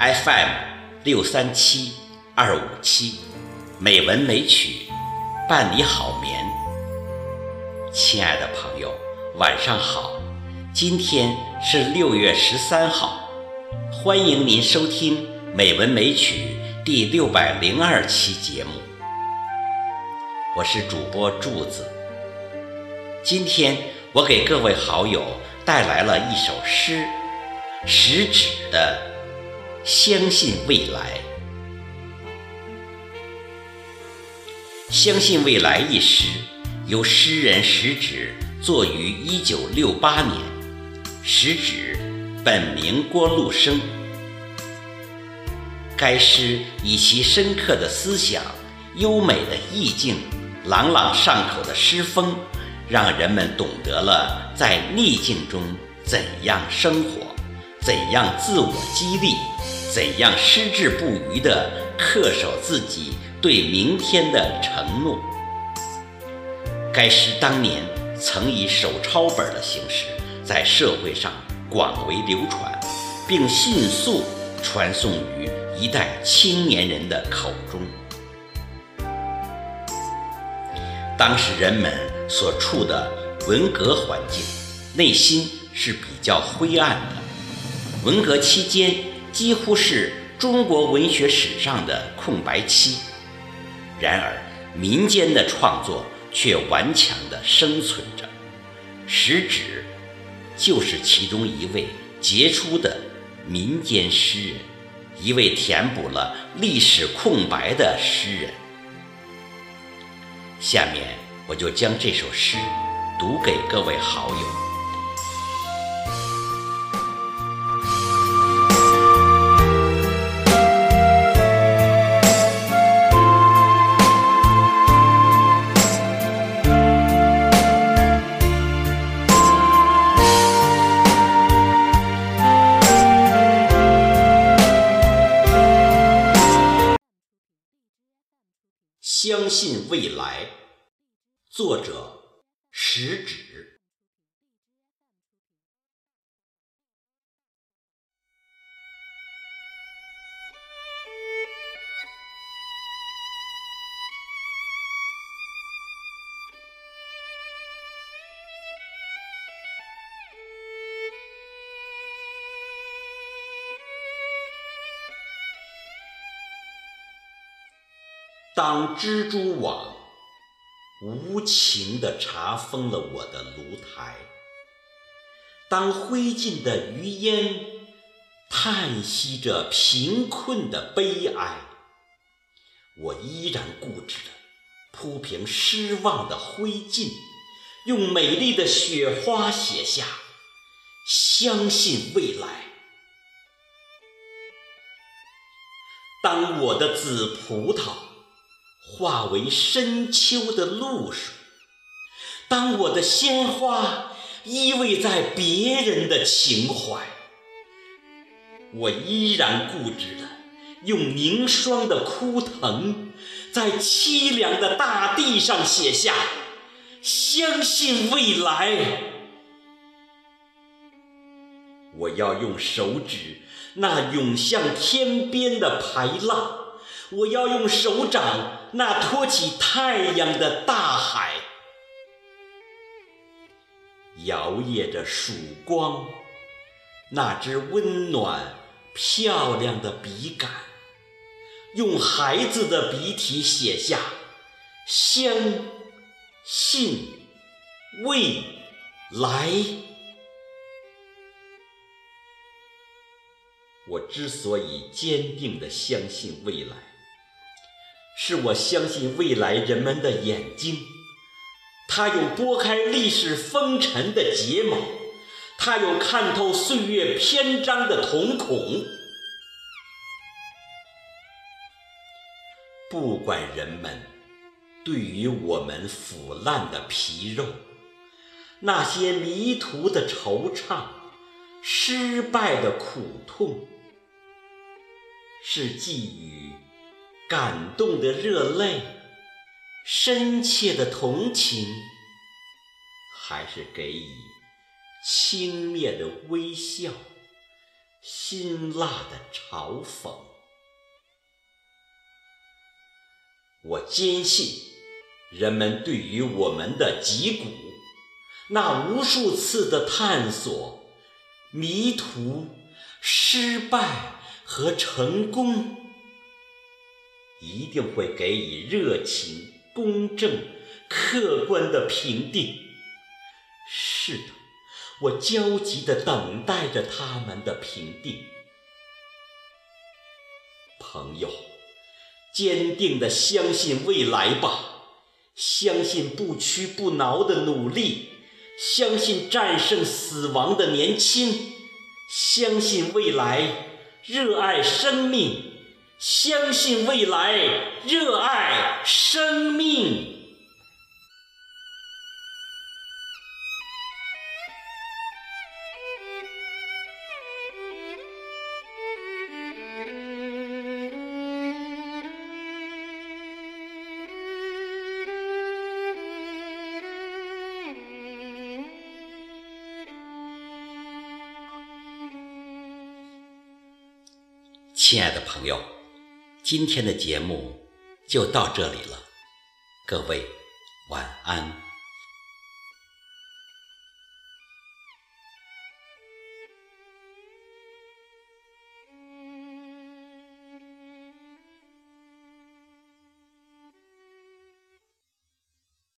FM 六三七二五七，美文美曲伴你好眠。亲爱的朋友，晚上好，今天是六月十三号，欢迎您收听《美文美曲》第六百零二期节目。我是主播柱子，今天我给各位好友带来了一首诗，食指的《相信未来》。《相信未来》一诗由诗人石指作于一九六八年，石指本名郭路生。该诗以其深刻的思想、优美的意境。朗朗上口的诗风，让人们懂得了在逆境中怎样生活，怎样自我激励，怎样矢志不渝地恪守自己对明天的承诺。该诗当年曾以手抄本的形式在社会上广为流传，并迅速传送于一代青年人的口中。当时人们所处的文革环境，内心是比较灰暗的。文革期间几乎是中国文学史上的空白期，然而民间的创作却顽强地生存着。食指就是其中一位杰出的民间诗人，一位填补了历史空白的诗人。下面我就将这首诗读给各位好友。相信未来。作者：食指。当蜘蛛网。无情地查封了我的炉台。当灰烬的余烟叹息着贫困的悲哀，我依然固执地铺平失望的灰烬，用美丽的雪花写下“相信未来”。当我的紫葡萄。化为深秋的露水。当我的鲜花依偎在别人的情怀，我依然固执的用凝霜的枯藤，在凄凉的大地上写下“相信未来”。我要用手指那涌向天边的排浪。我要用手掌那托起太阳的大海，摇曳着曙光，那支温暖漂亮的笔杆，用孩子的笔体写下“相信未来”。我之所以坚定地相信未来。是我相信未来人们的眼睛，它有拨开历史风尘的睫毛，它有看透岁月篇章的瞳孔。不管人们对于我们腐烂的皮肉，那些迷途的惆怅，失败的苦痛，是寄予。感动的热泪，深切的同情，还是给予轻蔑的微笑，辛辣的嘲讽。我坚信，人们对于我们的脊骨，那无数次的探索、迷途、失败和成功，一定会给予热情、公正、客观的评定。是的，我焦急地等待着他们的评定，朋友。坚定地相信未来吧，相信不屈不挠的努力，相信战胜死亡的年轻，相信未来，热爱生命，相信未来，热爱生命。亲爱的朋友，今天的节目就到这里了，各位晚安。